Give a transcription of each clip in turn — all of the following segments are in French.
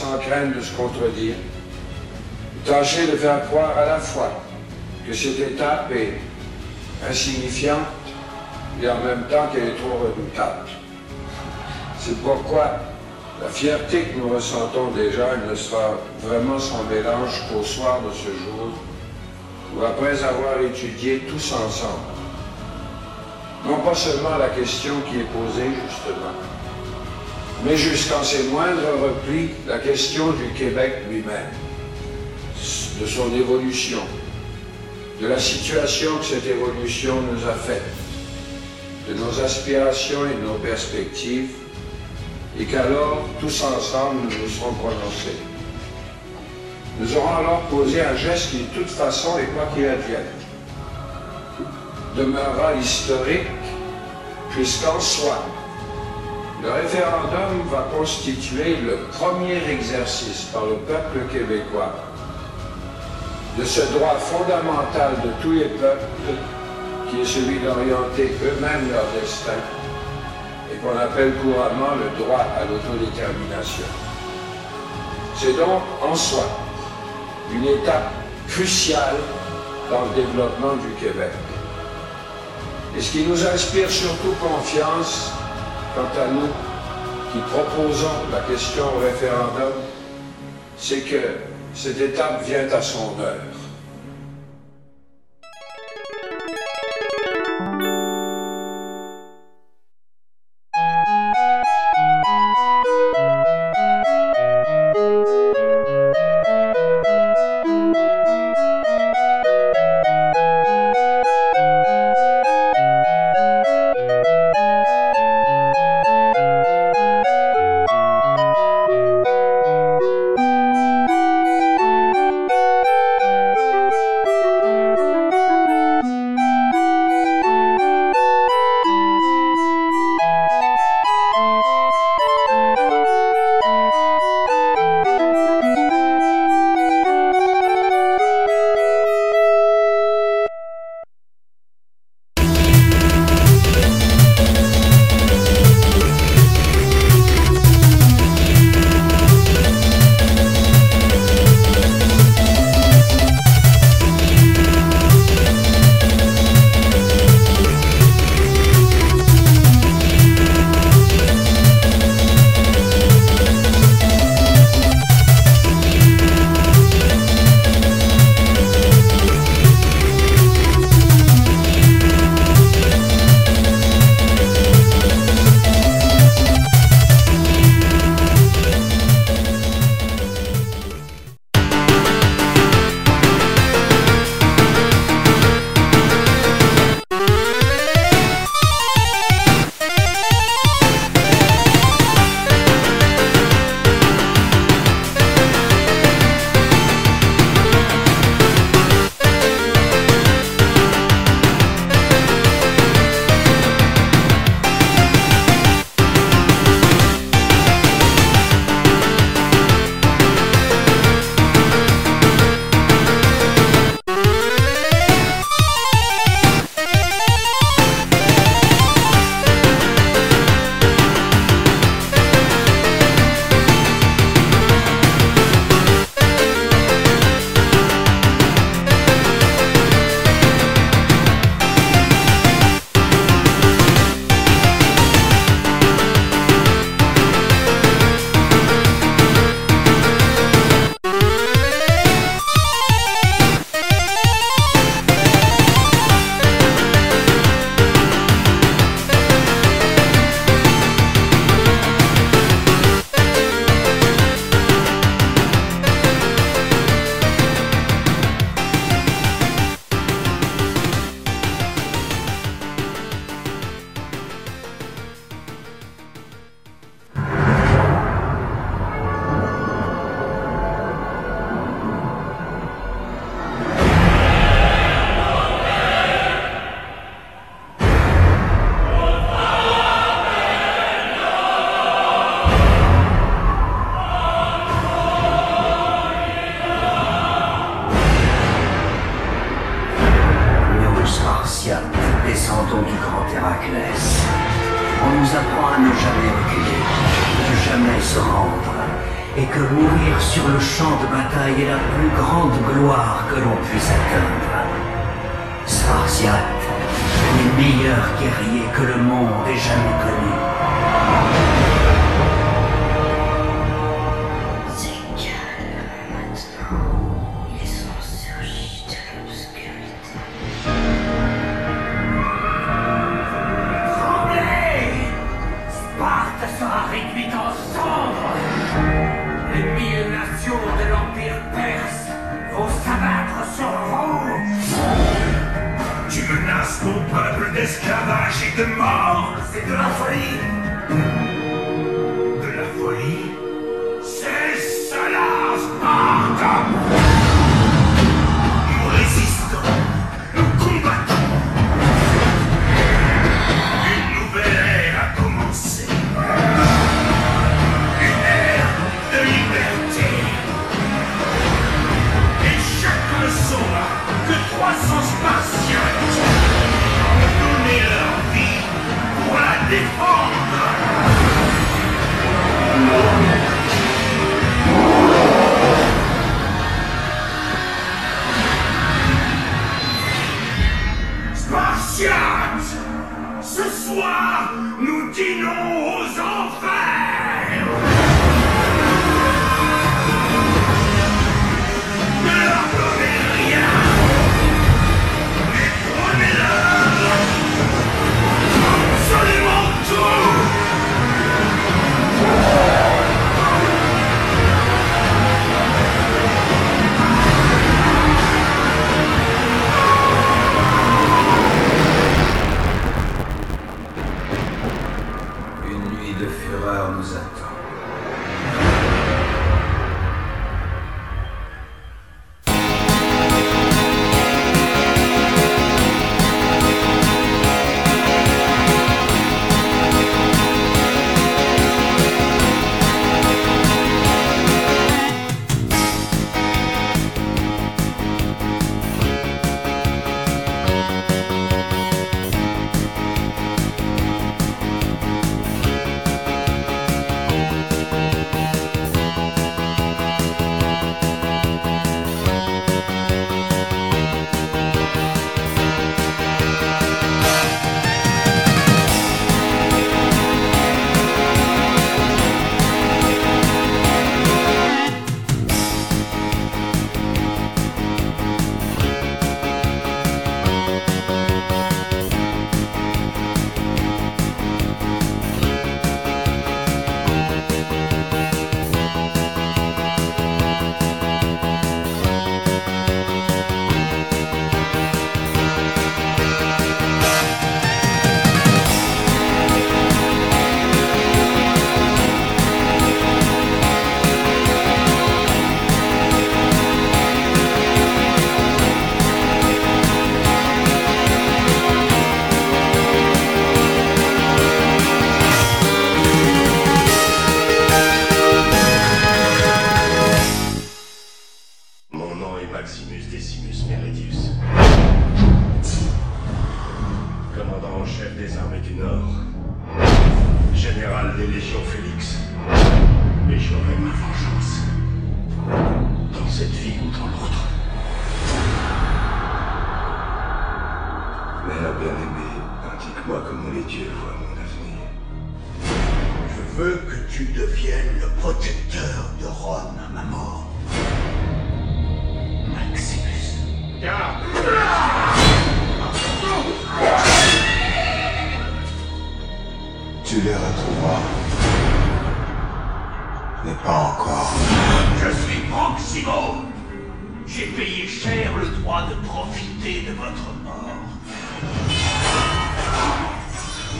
sans crainte de se contredire, tâcher de faire croire à la fois que cette étape est insignifiante et en même temps qu'elle est trop redoutable. C'est pourquoi la fierté que nous ressentons déjà ne sera vraiment sans mélange qu'au soir de ce jour, où après avoir étudié tous ensemble, non pas seulement la question qui est posée justement, mais jusqu'en ses moindres replis, la question du Québec lui-même, de son évolution, de la situation que cette évolution nous a faite, de nos aspirations et de nos perspectives, et qu'alors, tous ensemble, nous nous serons prononcés. Nous aurons alors posé un geste qui, de toute façon, et quoi qu'il advienne, demeurera historique, puisqu'en soi, le référendum va constituer le premier exercice par le peuple québécois de ce droit fondamental de tous les peuples qui est celui d'orienter eux-mêmes leur destin et qu'on appelle couramment le droit à l'autodétermination. C'est donc en soi une étape cruciale dans le développement du Québec. Et ce qui nous inspire surtout confiance, quant à nous qui proposons la question au référendum, c'est que cette étape vient à son heure.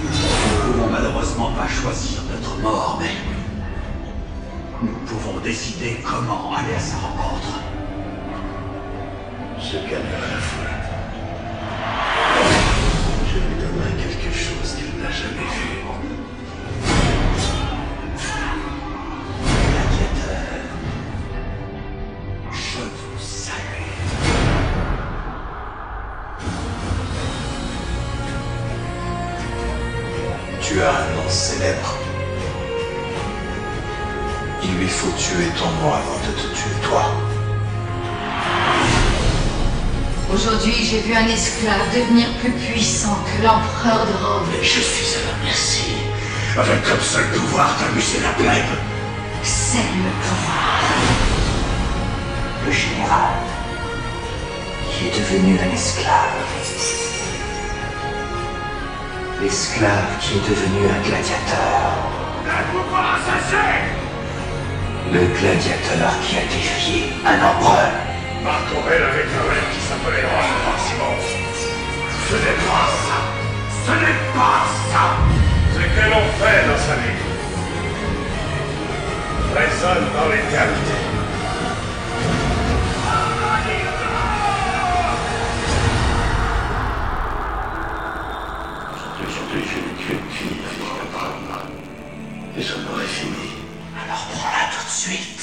Nous ne pouvons malheureusement pas choisir notre mort, mais... Nous pouvons décider comment aller à sa rencontre. Ce calme à la foule. Je lui donnerai quelque chose qu'il n'a jamais vu. Aujourd'hui, j'ai vu un esclave devenir plus puissant que l'empereur de Rome. Et je suis à la merci, avec comme seul pouvoir d'amuser la plèbe. C'est le pouvoir. Le général, qui est devenu un esclave. L'esclave qui est devenu un gladiateur. Un pouvoir assassin Le gladiateur qui a défié un empereur. Marc Aurèle avait un qui s'appelait Rome Maximum. Ce n'est pas ça Ce n'est pas ça C'est que l'on fait dans sa vie résonne dans l'éternité. J'ai tuer une fille, fille de Rome. Et j'en aurais fini. Alors prends-la tout de suite.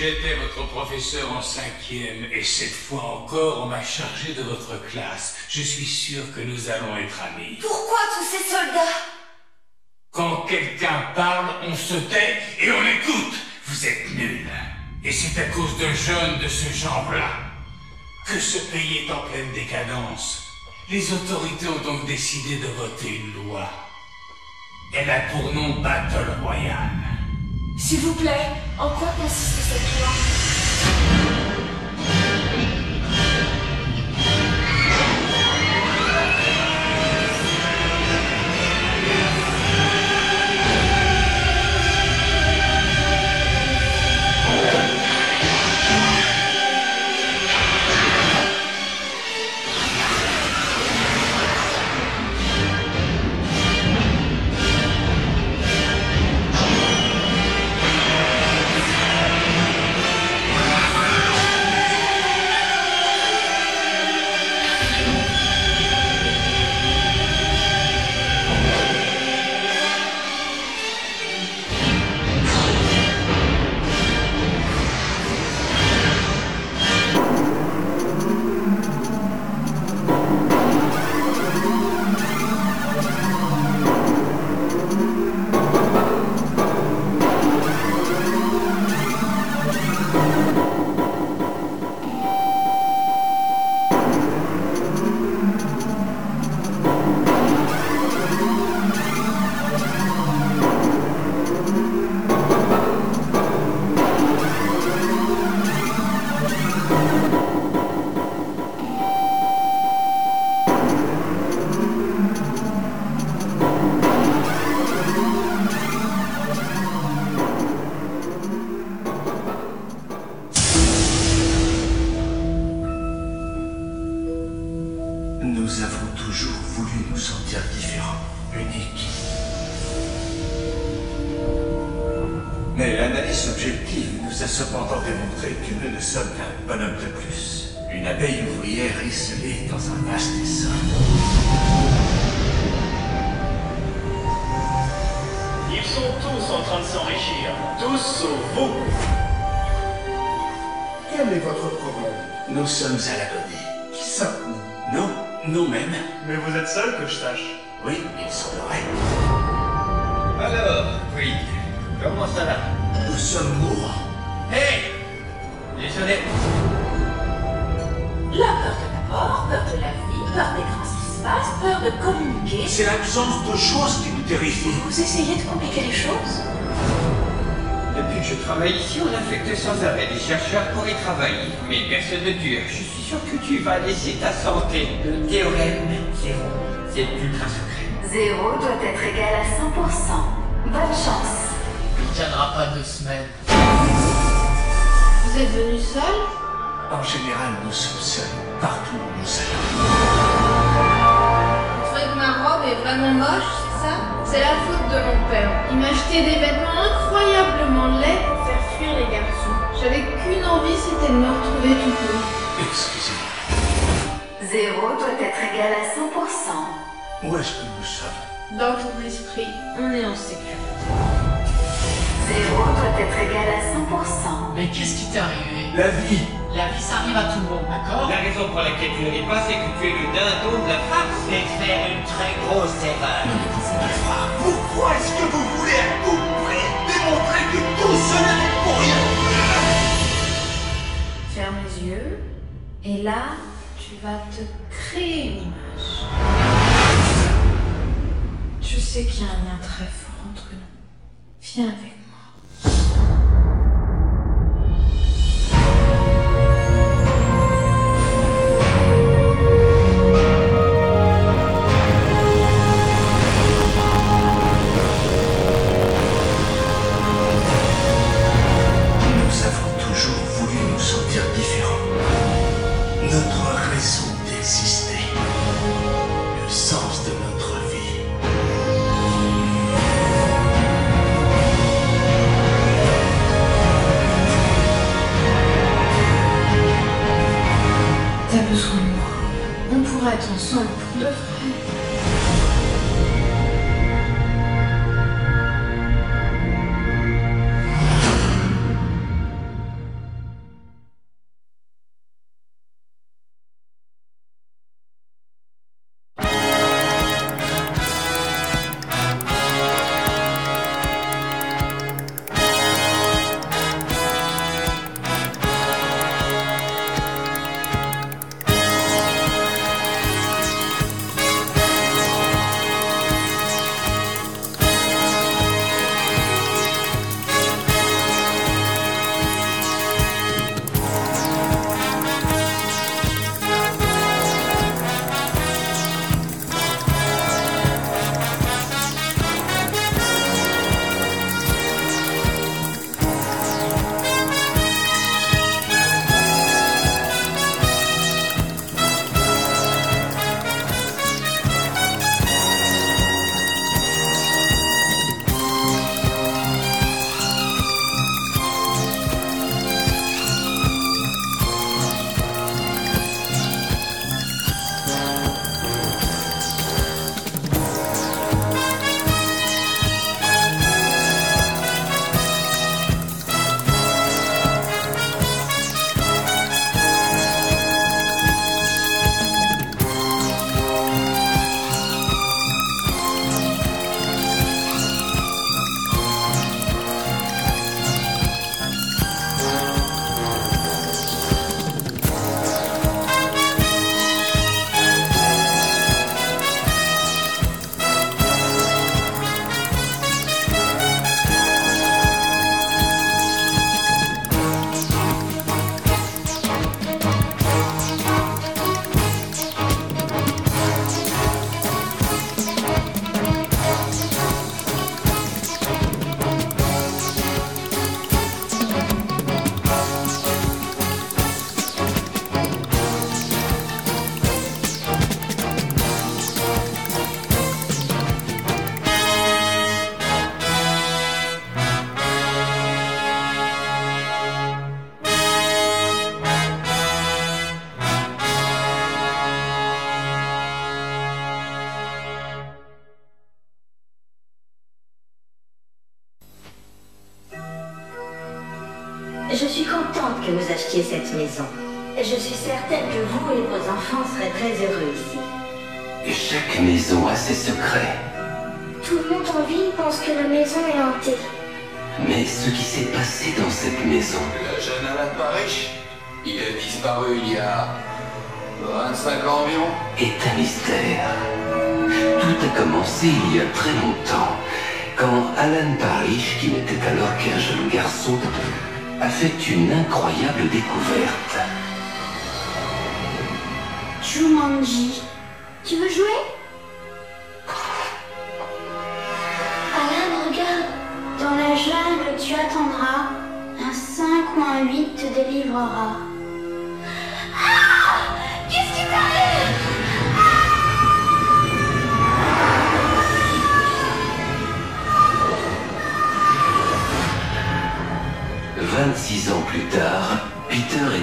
J'étais votre professeur en cinquième et cette fois encore on m'a chargé de votre classe. Je suis sûr que nous allons être amis. Pourquoi tous ces soldats? Quand quelqu'un parle, on se tait et on écoute. Vous êtes nuls. Et c'est à cause de jeunes de ce genre-là que ce pays est en pleine décadence. Les autorités ont donc décidé de voter une loi. Elle a pour nom Battle Royale. S'il vous plaît, en quoi consiste cette loi que je travaille ici, on affecte sans arrêt des chercheurs pour y travailler. Mais personne ne dure. Je suis sûr que tu vas laisser ta santé. Le théorème zéro. C'est ultra secret. Zéro doit être égal à 100%. Bonne chance. Il tiendra pas deux semaines. Vous êtes venu seul? En général, nous sommes seuls, partout où nous allons. Vous trouvez que ma robe est vraiment moche, c'est ça? C'est la faute de mon père. Il m'a acheté des vêtements incroyablement laids pour faire fuir les garçons. J'avais qu'une envie, c'était de me retrouver tout court. Excusez-moi, Zéro doit être égal à 100%. où est-ce que nous sommes? Dans ton esprit, on est en sécurité. Zéro doit être égal à 100%. Mais qu'est-ce qui t'est arrivé? La vie La vie, ça arrive à tout le monde, d'accord? La raison pour laquelle tu ne ris pas, c'est que tu es le dindon de la farce. C'est faire une très grosse erreur. Pourquoi est-ce que vous voulez à tout prix démontrer que tout cela n'est pour rien? Ferme les yeux. Et là, tu vas te créer une image. Je sais qu'il y a un lien très fort entre nous. Viens avec moi. On pourrait être ensemble pour une incroyable découverte.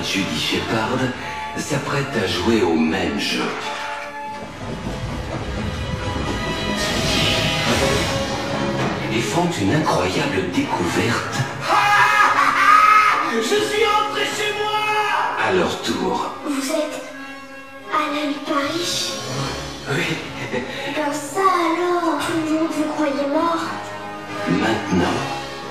Judy Shepard s'apprêtent à jouer au même jeu. Et font une incroyable découverte Je suis rentré chez moi à leur tour. Vous êtes Alan Parrish? Oui, Dans ça alors, tout le monde vous croyait mort. maintenant,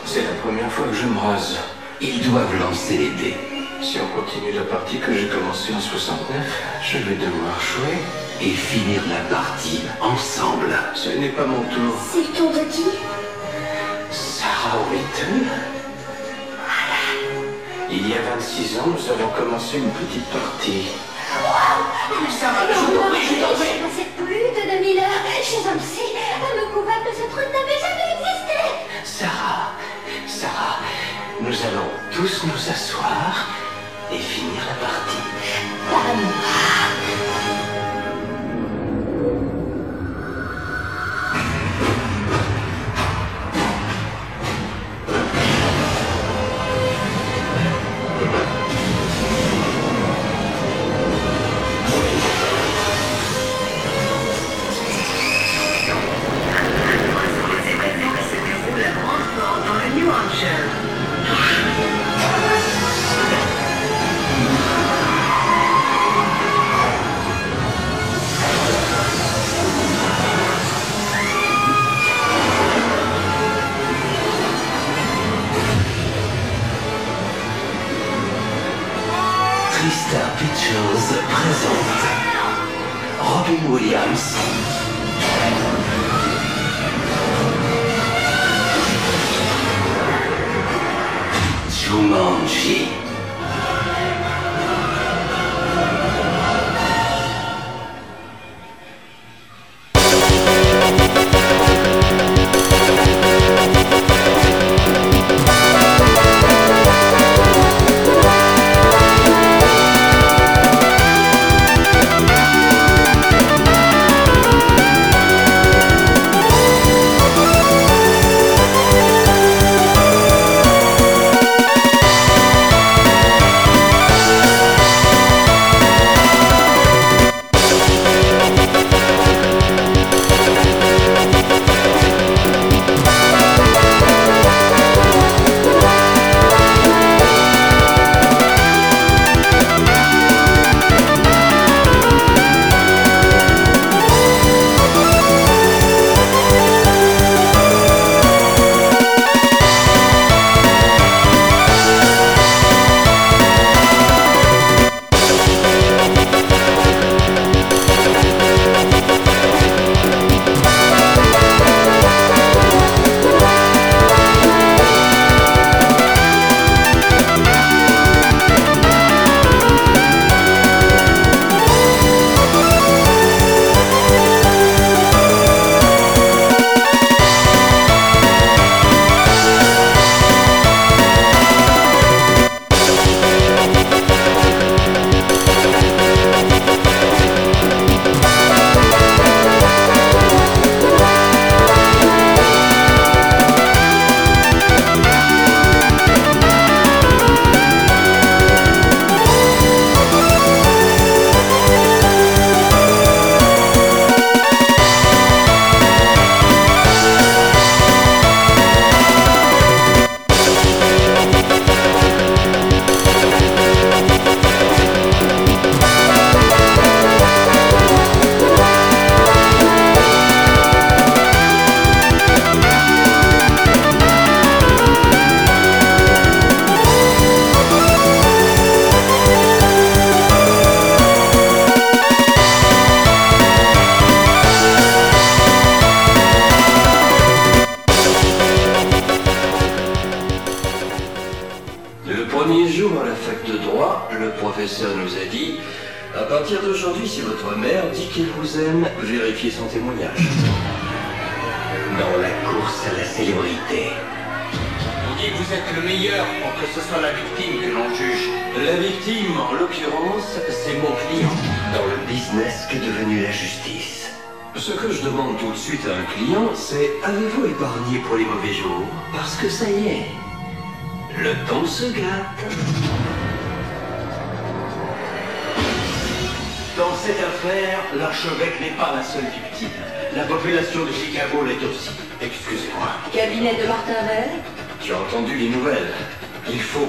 C'est la première fois que je me rase. ils doivent lancer les dés Si on continue la partie que j'ai commencée en 69, je vais devoir jouer. et finir la partie ensemble. Ce n'est pas mon tour. C'est le tour de qui Sarah Whitton Il y a 26 ans, nous avons commencé une petite partie. Sarah, je t'en prie, je t'en prie. Plus de 2000 heures. Chez un coupable de ce truc n'avait jamais existé. Sarah, Sarah, nous allons tous nous asseoir et finir la partie. Pictures présente Robin Williams. Jumanji.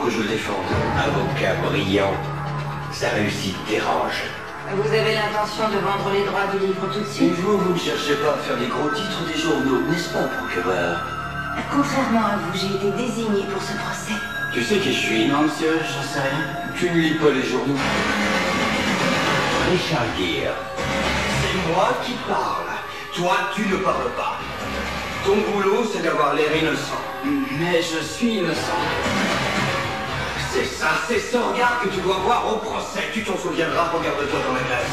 Que je le défende. Avocat brillant. Sa réussite dérange. Vous avez l'intention de vendre les droits du livre tout de Et suite vous, vous ne cherchez pas à faire des gros titres des journaux, n'est-ce pas, procureur Contrairement à vous, j'ai été désignée pour ce procès. Tu sais qui je suis Non, monsieur, j'en sais rien. Tu ne lis pas les journaux. Richard Gere. C'est moi qui parle. Toi, tu ne parles pas. Ton boulot, c'est d'avoir l'air innocent. Mais je suis innocent. C'est ça, c'est ce regard que tu dois voir au procès. Tu t'en souviendras, regarde-toi dans la glace.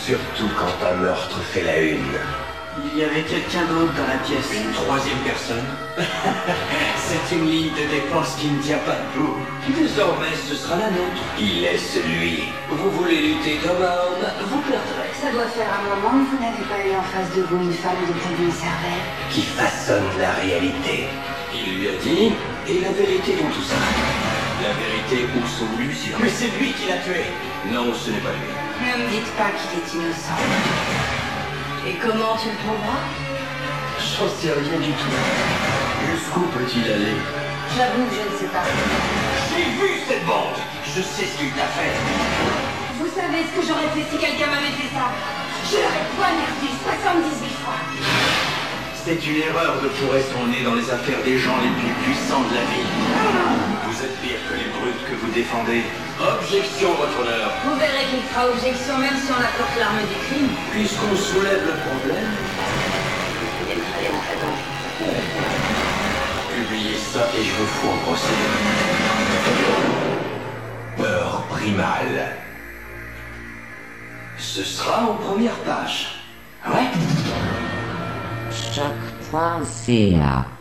Surtout quand un meurtre fait la une. Il y avait quelqu'un d'autre dans la pièce. Une troisième personne C'est une ligne de dépense qui ne tient pas debout. Désormais, ce sera la nôtre. Il est celui. Vous voulez lutter comme un homme, vous perdrez. Ça doit faire un moment que vous n'avez pas eu en face de vous une femme de une cervelle. Qui façonne la réalité. Il lui a dit, et la vérité dans tout ça. La vérité ou son illusion. Mais c'est lui qui l'a tué. Non, ce n'est pas lui. Ne me dites pas qu'il est innocent. Et comment tu le trouveras? J'en sais rien du tout. Jusqu'où peut-il aller? J'avoue que je ne sais pas. J'ai vu cette bande Je sais ce qu'il t'a fait. Vous savez ce que j'aurais fait si quelqu'un m'avait fait ça? Je l'aurais poignardé 78 fois. C'est une erreur de fourrer son nez dans les affaires des gens les plus puissants de la ville. Vous êtes pire que les brutes que vous défendez. Objection, votre honneur. Vous verrez qu'il fera objection même si on apporte l'arme du crime. Puisqu'on soulève le problème, publiez ça et je vous fous en procès. Peur primale. Ce sera en première page. Ouais Choc.ca On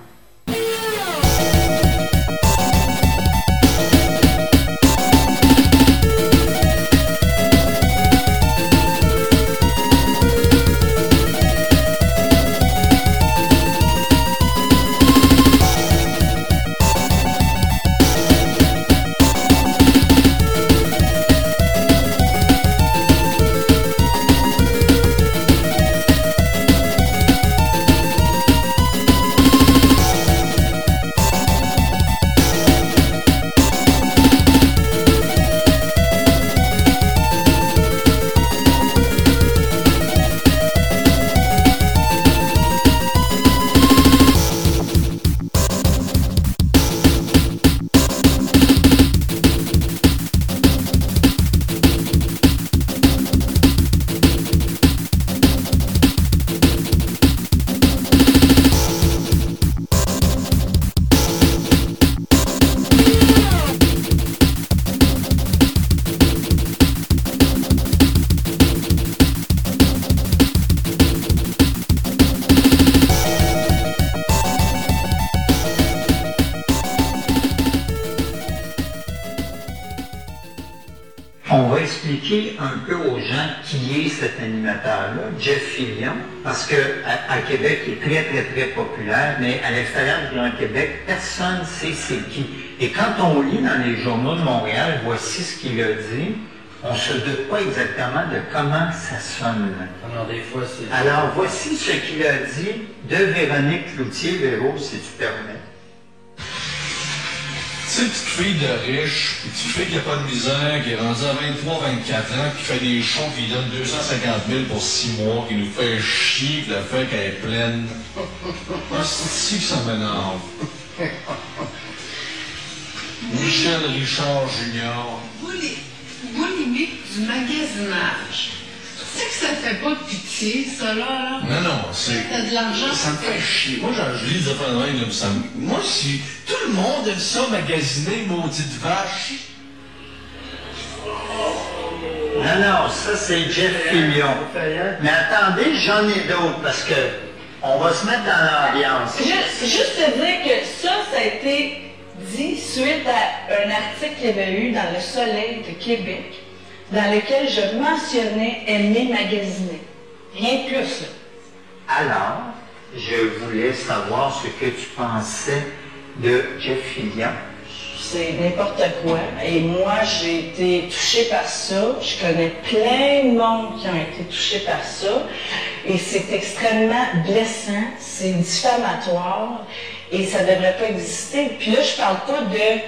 très, très, très populaire, mais à l'extérieur du Grand Québec, personne ne sait c'est qui. Et quand on lit dans les journaux de Montréal, voici ce qu'il a dit, on ne se doute pas exactement de comment ça sonne. Alors, des fois, c'est. Alors, voici ce qu'il a dit de Véronique Cloutier, Véro, si tu permets. Sais, petite fille de riche, petite fille qui n'a pas de misère, qui est rendue à 23, 24 ans, qui fait des shows, qui donne 250 000 pour 6 mois, qui nous fait chier, qui le fait qu'elle est pleine. Ah, c'est que ça m'énerve. Michel Richard Junior. Bouli- Boulimique du magasinage. Tu sais que ça fait pas de pitié, ça, là, là? Non, non, c'est. T'as de l'argent? Ça me fait chier. Moi, quand je lis des affaires de même, là, ça Moi, si tout le monde aime ça magasiner, maudite vache. Non, non, ça c'est Jeff Fillion. Mais attendez, j'en ai d'autres parce que on va se mettre dans l'ambiance. Juste, juste te dire que ça, ça a été dit suite à un article qu'il y avait eu dans Le Soleil de Québec, dans lequel je mentionnais aimer magasiner. Rien de plus. Alors, je voulais savoir ce que tu pensais de Jeff Fillion. C'est n'importe quoi. Et moi, j'ai été touchée par ça. Je connais plein de monde qui ont été touchés par ça. Et c'est extrêmement blessant. C'est diffamatoire. Et ça ne devrait pas exister. Puis là, je parle pas de...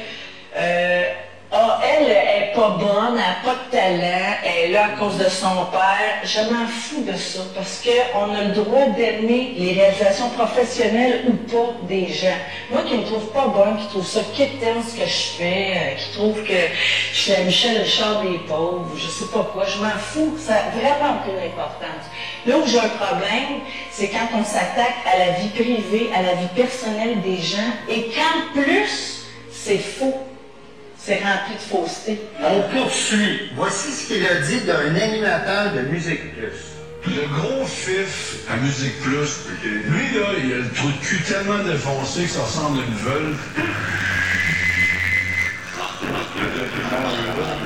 euh, ah, elle est pas bonne, elle n'a pas de talent, elle est là à cause de son père. Je m'en fous de ça parce qu'on a le droit d'aimer les réalisations professionnelles ou pas des gens. Moi qui me trouve pas bonne, qui trouve ça quétaine ce que je fais, euh, qui trouve que je suis la Michel Richard des pauvres, je sais pas quoi, je m'en fous, ça n'a vraiment aucune importance. Là où j'ai un problème, c'est quand on s'attaque à la vie privée, à la vie personnelle des gens et qu'en plus, c'est faux. C'est rempli de fausseté. On poursuit. Voici ce qu'il a dit d'un animateur de Musique Plus. Le gros fif à Musique Plus, lui, là, il a le trou de cul tellement défoncé que ça ressemble à une veule.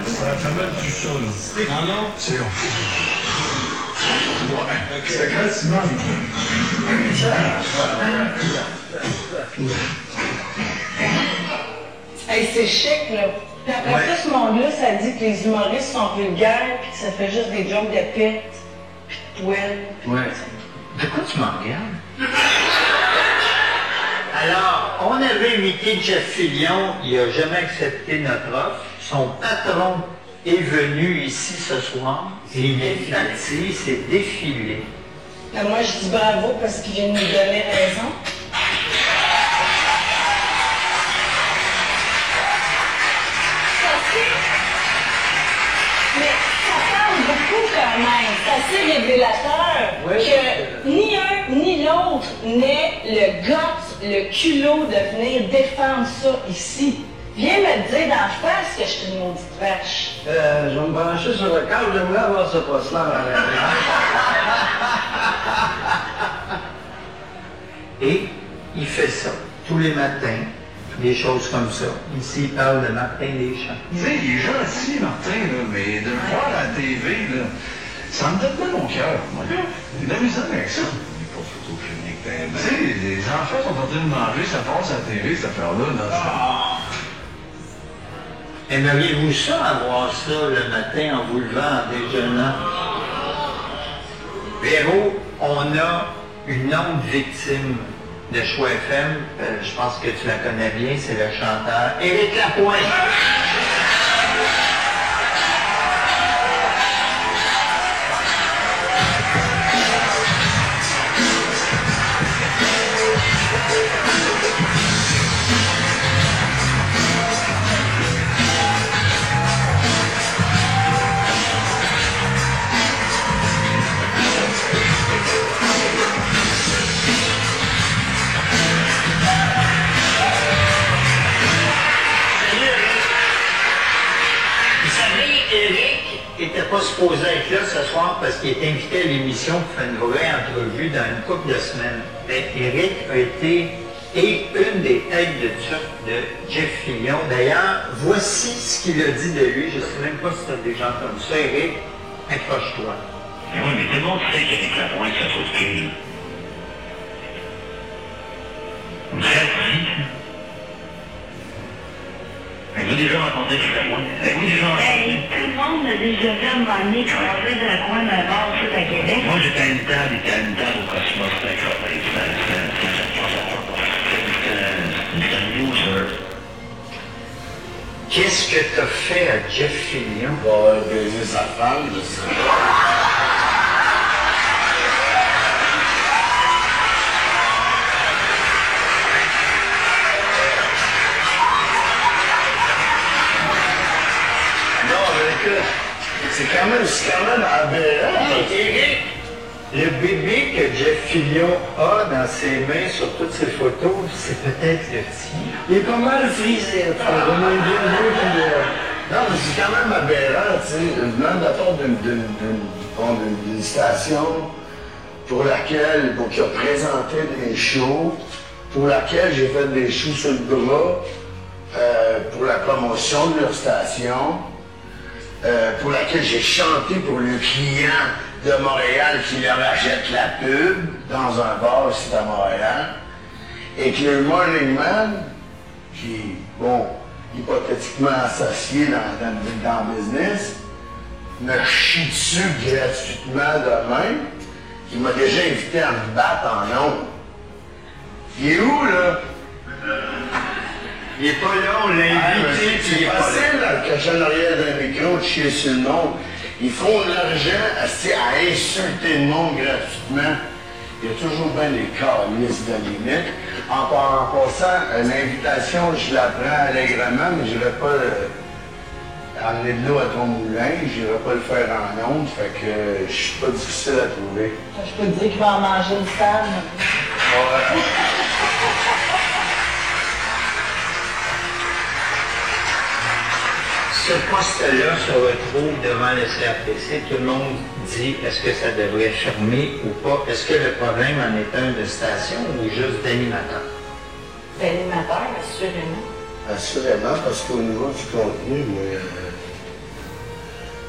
Ça fait mal tout ça, là. Ah non? C'est long. Ouais, c'est quasiment... Hey, c'est chic, là. Puis après Ouais. ça, ce monde-là, ça dit que les humoristes sont vulgaires, puis que ça fait juste des jokes de pète, puis de poêle. Ouais. De quoi tu m'en regardes? Alors, on avait imité Jeff Fillion, il n'a jamais accepté notre offre. Son patron est venu ici ce soir et il est parti, il s'est défilé. Ben, moi, je dis bravo parce qu'il vient de nous donner raison. Assez révélateur que ni un ni l'autre n'ait le guts, le culot de venir défendre ça ici. Viens me dire d'en face que je suis une maudite vache. Euh, je vais me brancher sur le câble, j'aimerais avoir ce poste-là en arrière. Et il fait ça tous les matins, des choses comme ça. Ici, il parle de Martin Deschamps. Tu sais, il est gentil, Martin, là, mais de le voir à la TV, là, ça me donne mal au cœur, moi. Il a de la misère avec ça. Tu sais, les enfants sont en train de manger, ça passe à la télé, cette affaire-là. Là, Aimeriez-vous ça, avoir ça le matin en vous levant, en déjeunant? Véro, on a une autre victime de Choix FM. Euh, je pense que tu la connais bien, c'est le chanteur Éric Lapointe. Pas supposé être là ce soir parce qu'il est invité à l'émission pour faire une vraie entrevue dans une couple de semaines. Mais Eric a été et une des têtes de turc de Jeff Fillion. D'ailleurs, voici ce qu'il a dit de lui. Je ne sais même pas si tu as déjà entendu ça. Eric, accroche-toi. Mais oui, mais tout le monde sait Lapointe, ça Vous déjà? Avez-vous déjà rencontré? tout le monde a déjà vu à un moment donné croiser dans le coin d'un bar tout à Québec. Moi, j'étais à une table, à une table au Cosmos, c'était. C'était- un. Qu'est-ce que tu as fait à Jeff Fillion? Baiser sa femme, je sais. C'est quand même, c'est quand même aberrant. Le bébé que Jeff Fillion a dans ses mains sur toutes ses photos, c'est peut-être le tien. Il est pas mal frisé, bien puis, euh, Non, mais c'est quand même aberrant, tu sais, venant d'une- station pour laquelle, bon, qui a présenté des shows, pour laquelle j'ai fait des shows sur le bras, euh, pour la promotion de leur station, euh, pour laquelle j'ai chanté pour le client de Montréal qui leur achète la pub dans un bar ici à Montréal, et que le Morning Man, qui, bon, hypothétiquement associé dans, dans, le business, me chie dessus gratuitement demain, qui m'a déjà invité à me battre en ondes. Il est où, là? Il est pas là, on l'a invité, puis il C'est est pas facile, là. en arrière d'un micro, de chier sur le monde. Ils font de l'argent à, à insulter le monde gratuitement. Il y a toujours bien des calices de limite. En, en passant, l'invitation, je la prends allègrement, mais je ne vais pas euh, amener de l'eau à ton moulin, je ne vais pas le faire en ondes, fait que euh, je suis pas difficile à trouver. Je peux te dire qu'il va en manger une femme. Ce poste-là se retrouve devant le CRTC. Tout le monde dit est-ce que ça devrait fermer ou pas? Est-ce que le problème en est un de station ou juste d'animateur? D'animateur, assurément. Assurément, parce qu'au niveau du contenu, moi, euh,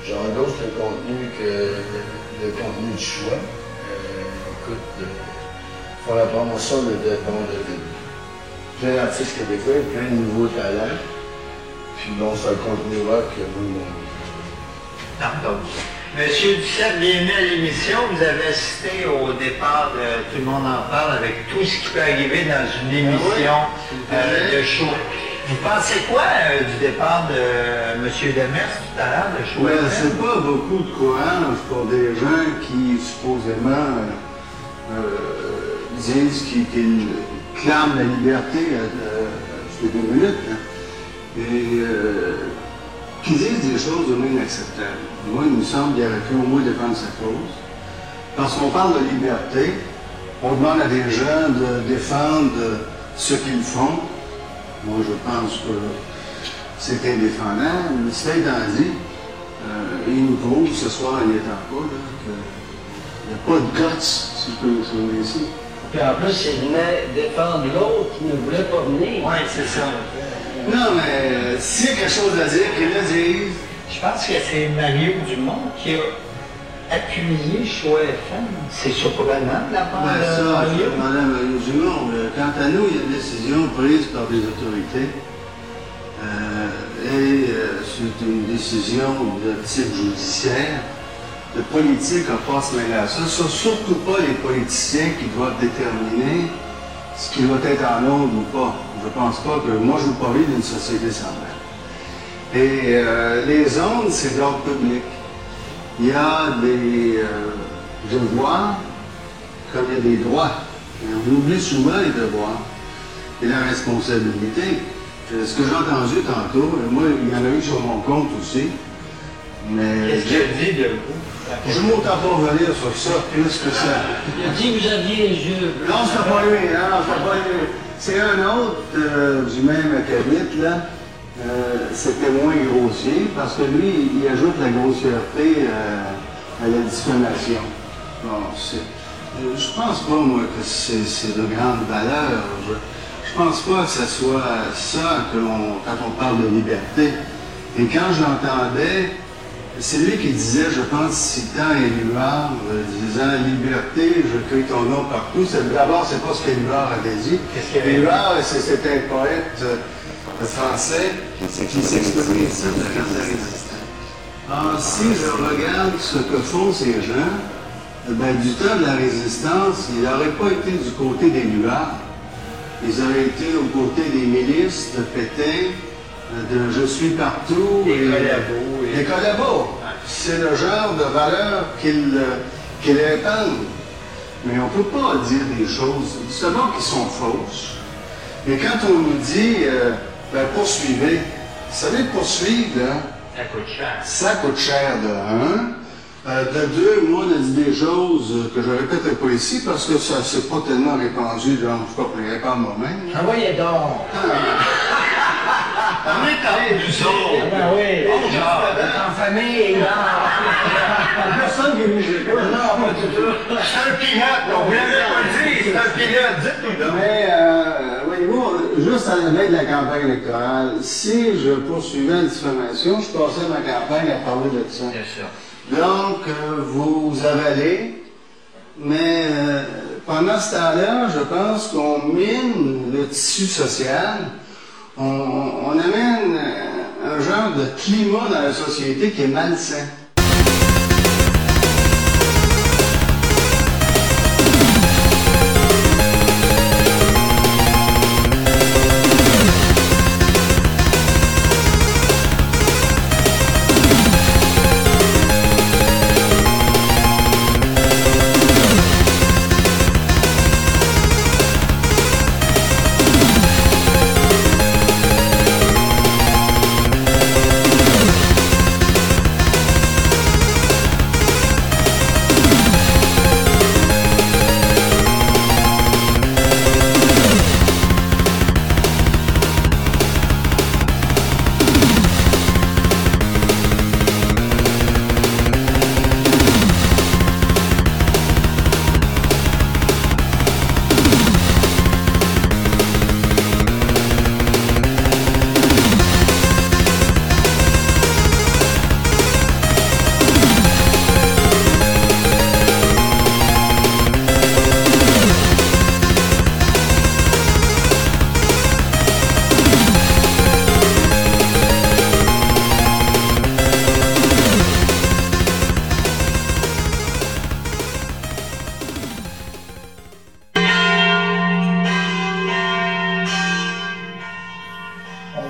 j'endosse le contenu que le, le contenu du choix. Euh, écoute, euh, pour la promotion de, de, bon, de, de plein d'artistes québécois, plein de nouveaux talents. C'est un contenu rock que mon... Pardon. Monsieur Duceppe, bienvenue à l'émission. Vous avez assisté au départ de Tout le monde en parle avec tout ce qui peut arriver dans une émission euh, de show. Vous pensez quoi euh, du départ de M. Demers tout à l'heure, de show? C'est pas beaucoup de courage pour des gens qui supposément euh, disent qu'ils clament la liberté à, à ces deux minutes. Et euh, qui disent des choses vraiment inacceptables. Moi, il me semble qu'il aurait pu au moins défendre sa cause. Parce qu'on parle de liberté, on demande à des gens de défendre ce qu'ils font. Moi, je pense que c'est indéfendable. Mais cela étant dit, euh, il nous prouve ce soir, il est en pas, qu'il n'y a pas de guts, si je peux m'exprimer ici. Puis en plus, il venait défendre l'autre qui ne voulait pas venir. Oui, c'est ça. Non, mais euh, s'il y a quelque chose à dire, qu'il le dise. Je pense que c'est Mario Dumont qui a appuyé Choix FM. C'est surprenant de la part Ben, de ça, Mario. Dumont, euh, quant à nous, il y a une décision prise par des autorités. Euh, et euh, c'est une décision de type judiciaire. Le politique n'a pas à se mêler à ça. Ce sont surtout pas les politiciens qui doivent déterminer ce qui doit être en onde ou pas. Je pense pas que moi je veux pas vivre d'une société semblable. Et euh, les ondes, c'est d'ordre public. Il y a des euh, devoirs comme il y a des droits. Et on oublie souvent les devoirs et la responsabilité. Euh, Ce que j'ai entendu tantôt, euh, moi, il y en a eu sur mon compte aussi. Mais Qu'est-ce qu'il a dit de vous? je ne m'entends pas revenir sur ça plus que ça. Il a dit que vous aviez les yeux. Non, c'est pas lui, non, non, c'est pas lui. C'est un autre euh, du même acabit, là. Euh, C'était moins grossier parce que lui, il ajoute la grossièreté euh, à la diffamation. Bon, euh, Je pense pas, moi, que c'est de grande valeur. Je, je pense pas que ce soit ça que quand on parle de liberté. Et quand je l'entendais, c'est lui qui disait, je pense, citant Éluard, euh, disant Liberté, je crie ton nom partout. C'est- D'abord, c'est pas ce qu'Éluard avait dit. Éluard, c'est- c'était un poète euh, français qui s'exprimait sur la carte de la résistance. Alors, si je regarde ce que font ces gens, ben, du temps de la résistance, ils n'auraient pas été du côté des Luards. Ils auraient été aux côtés des milices, de Pétain, de Je suis partout. Et- collabos et- collabos. C'est le genre de valeur qu'ils euh, répandent. Mais on ne peut pas dire des choses, d'abord qui sont fausses. Mais quand on nous dit, euh, ben, poursuivez, vous savez, poursuivre, là, Ça coûte cher. Ça coûte cher de un. Euh, de deux, moi, on a dit des choses que je répète pas ici parce que ça s'est pas tellement répandu, genre, je peux pas les répandre moi-même. Ah voyez donc. On est son. Ah ben oui. en famille. Personne qui nous écoute. Non, pas du tout. C'est un pilote, on de pas le dire. C'est un pilote, dites-nous. Mais, euh, voyez-vous, juste à la veille de la campagne électorale, si je poursuivais la diffamation, je passais ma campagne à parler de ça. Bien sûr. Donc, vous avalez, mais euh, pendant ce temps-là, je pense qu'on mine le tissu social, on, amène euh, un genre de climat dans la société qui est malsain.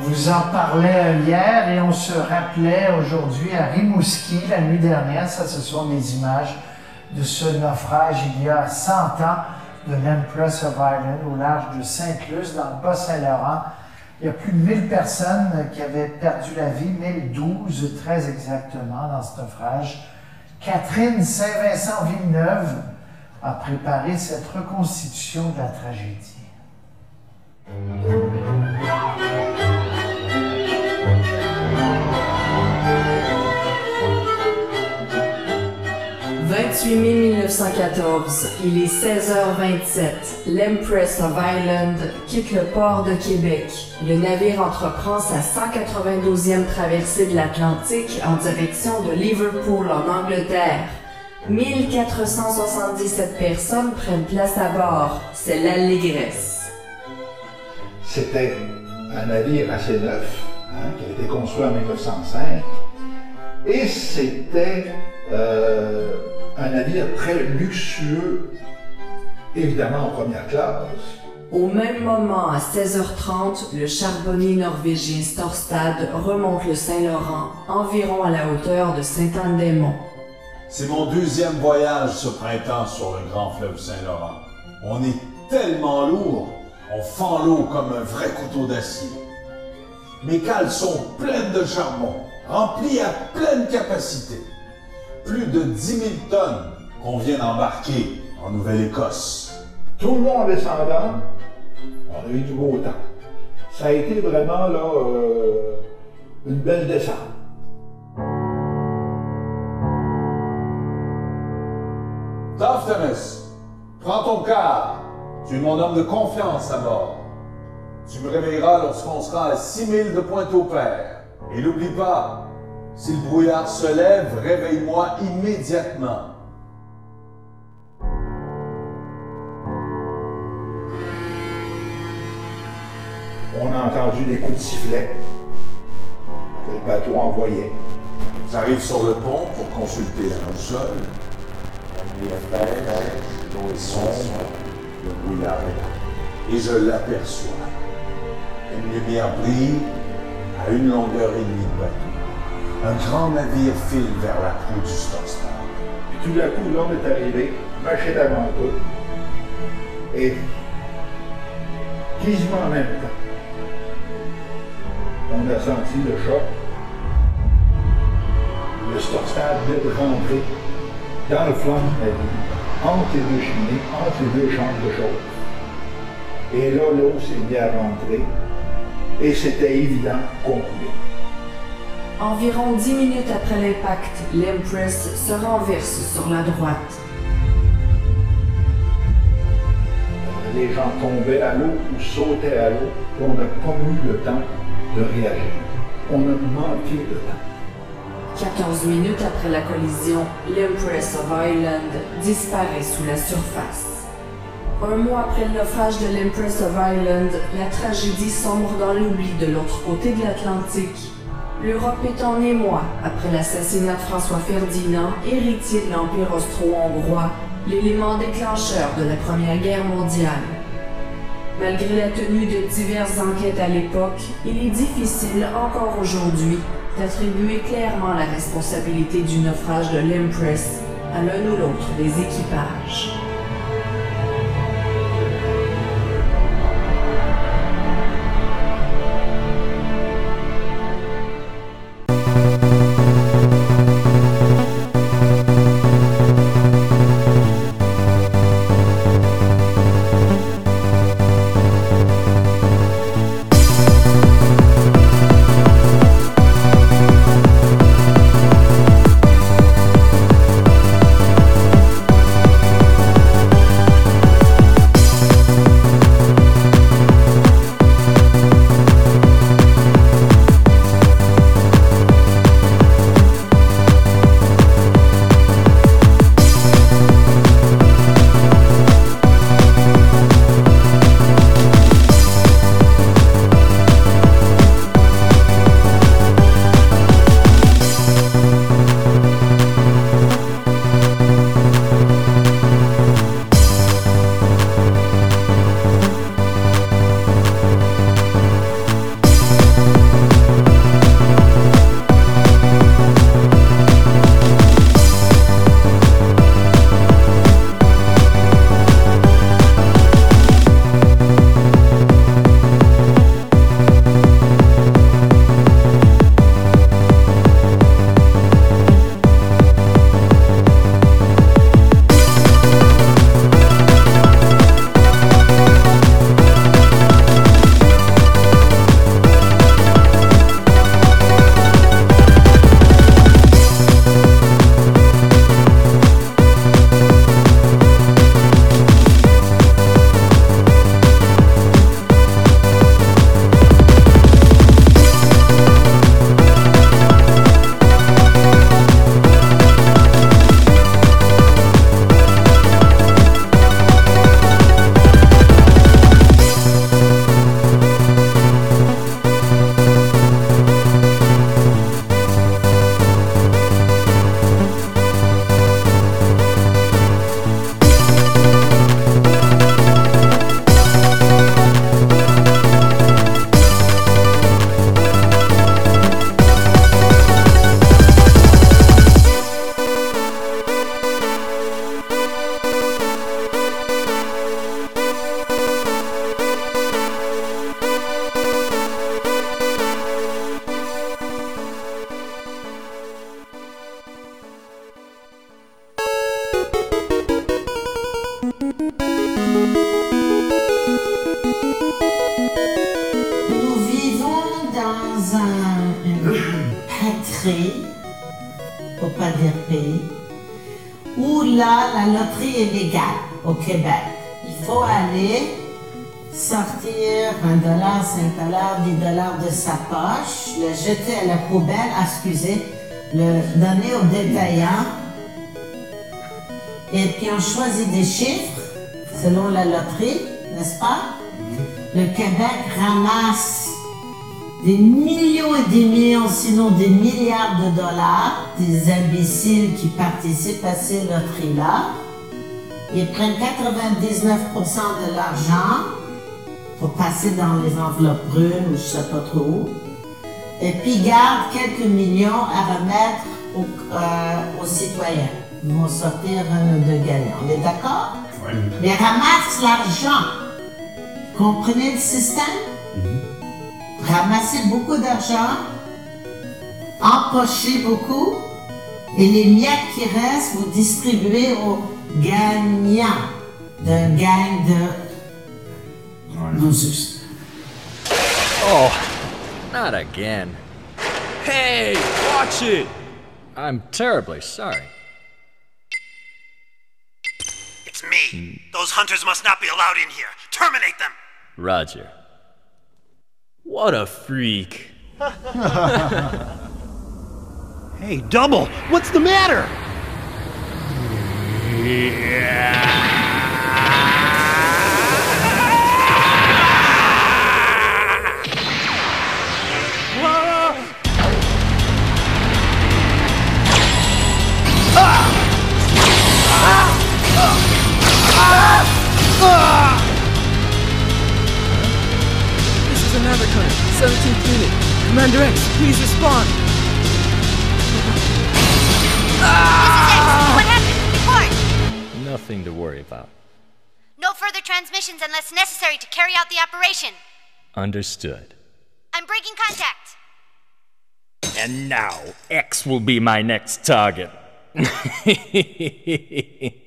Vous en parlait hier et on se rappelait aujourd'hui à Rimouski la nuit dernière, ça ce sont des images de ce naufrage il y a 100 ans de l'Empress of Ireland au large de Sainte-Luce dans le Bas-Saint-Laurent. Il y a plus de 1000 personnes qui avaient perdu la vie, 1012 très exactement dans ce naufrage. Catherine Saint-Vincent-Villeneuve a préparé cette reconstitution de la tragédie. 28 mai 1914, il est 16h27. L'Empress of Ireland quitte le port de Québec. Le navire entreprend sa 192e traversée de l'Atlantique en direction de Liverpool en Angleterre. 1477 personnes prennent place à bord. C'est l'allégresse. C'était un navire assez neuf, hein, qui a été construit en 1905. Et c'était euh, un navire très luxueux, évidemment en première classe. Au même moment, à 16h30, le charbonnier norvégien Storstad remonte le Saint-Laurent, environ à la hauteur de Sainte-Anne-des-Monts. C'est mon deuxième voyage ce printemps sur le grand fleuve Saint-Laurent. On est tellement lourd, on fend l'eau comme un vrai couteau d'acier. Mes cales sont pleines de charbon, remplies à pleine capacité. Plus de 10 000 tonnes qu'on vient d'embarquer en Nouvelle-Écosse. Tout le monde descendant, on a eu du beau temps. Ça a été vraiment là, euh, une belle descente. Thomas, prends ton quart. Tu es mon homme de confiance à bord. Tu me réveilleras lorsqu'on sera à 6000 de Pointe-au-Père. Et n'oublie pas, si le brouillard se lève, réveille-moi immédiatement. On a entendu des coups de sifflet que le bateau envoyait. J'arrive sur le pont pour consulter la boussole. La nuit est fraîche, l'eau est sombre, le brouillard est là. Et je l'aperçois. Une lumière brille à une longueur et demie de bateau. Un grand navire file vers la proue du Stockstar. Puis tout d'un coup, l'homme est arrivé, marché d'avant tout. Et quasiment en même temps, on a senti le choc. de Stockstad venait de rentrer dans le flanc du navire, entre les deux cheminées, entre les deux chambres de chauffe. Et là, l'eau s'est mise à rentrer, et c'était évident qu'on coulait. Environ dix minutes après l'impact, l'Empress se renverse sur la droite. les gens tombaient à l'eau ou sautaient à l'eau, on n'a pas eu le temps de réagir. On a manqué de temps. 14 minutes après la collision, l'Empress of Ireland disparaît sous la surface. Un mois après le naufrage de l'Empress of Ireland, la tragédie sombre dans l'oubli de l'autre côté de l'Atlantique. L'Europe est en émoi après l'assassinat de François Ferdinand, héritier de l'Empire austro-hongrois, l'élément déclencheur de la Première Guerre mondiale. Malgré la tenue de diverses enquêtes à l'époque, il est difficile encore aujourd'hui d'attribuer clairement la responsabilité du naufrage de l'Empress à l'un ou l'autre des équipages. Excusez, le donner au détaillant, et puis on choisit des chiffres selon la loterie, n'est-ce pas? Le Québec ramasse des millions et des millions, sinon des milliards de dollars, des imbéciles qui participent à ces loteries-là. Ils prennent 99% de l'argent pour passer dans les enveloppes brunes ou je sais pas trop Et puis gardent quelques millions à remettre aux, euh, aux citoyens. Ils vont sortir un ou deux gagnants. On est d'accord? Mais ramassent l'argent. Comprenez le système? Ramasser beaucoup d'argent, empocher beaucoup, Et les miettes qui restent, vous distribuez aux gagnants d'un gang de losers. Oh, not again. Hey, watch it! I'm terribly sorry. It's me. Those hunters must not be allowed in here. Terminate them. Roger. What a freak. Hey, Double, what's the matter? This is another Naviconne, 17th unit. Commander X, please respond. This is X. What happened? Report! Nothing to worry about. No further transmissions unless necessary to carry out the operation. Understood. I'm breaking contact. And now, X will be my next target.